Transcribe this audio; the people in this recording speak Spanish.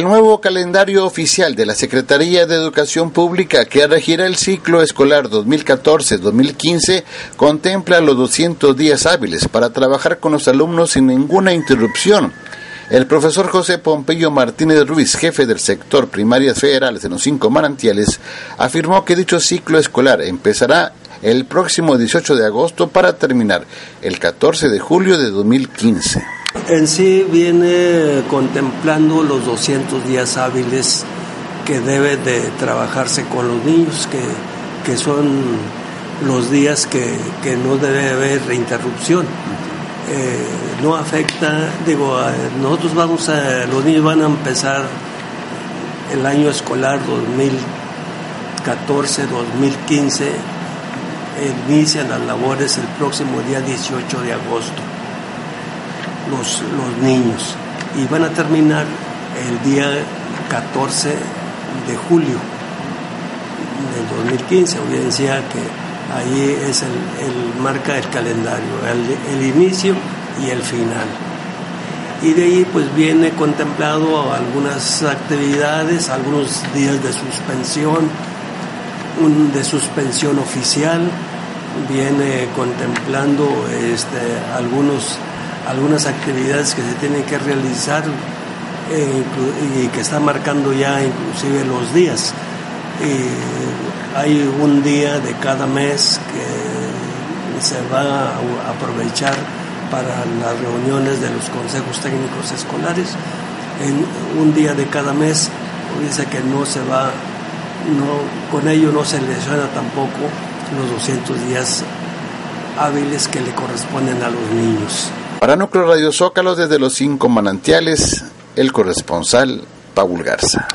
El nuevo calendario oficial de la Secretaría de Educación Pública que regirá el ciclo escolar 2014-2015 contempla los 200 días hábiles para trabajar con los alumnos sin ninguna interrupción. El profesor José Pompeyo Martínez Ruiz, jefe del sector primarias federales de los cinco manantiales, afirmó que dicho ciclo escolar empezará el próximo 18 de agosto para terminar el 14 de julio de 2015. En sí viene contemplando los 200 días hábiles que debe de trabajarse con los niños, que, son los días que, no debe haber interrupción. Eh, no afecta, digo, nosotros vamos a, los niños van a empezar el año escolar 2014-2015, inician las labores el próximo día 18 de agosto los, niños y van a terminar el día 14 de julio del 2015. Decía que ahí es el, marca el calendario, el, inicio y el final. Y de ahí pues viene contemplado algunas actividades, algunos días de suspensión, un de suspensión oficial, viene contemplando este, algunos algunas actividades que se tienen que realizar eh, y que está marcando ya inclusive los días. hay un día de cada mes que se va a aprovechar para las reuniones de los consejos técnicos escolares. Un día de cada mes dice que no se va, no, con ello no se lesiona tampoco los 200 días hábiles que le corresponden a los niños. Para Núcleo Radio Zócalo, desde los cinco manantiales, el corresponsal Paul Garza.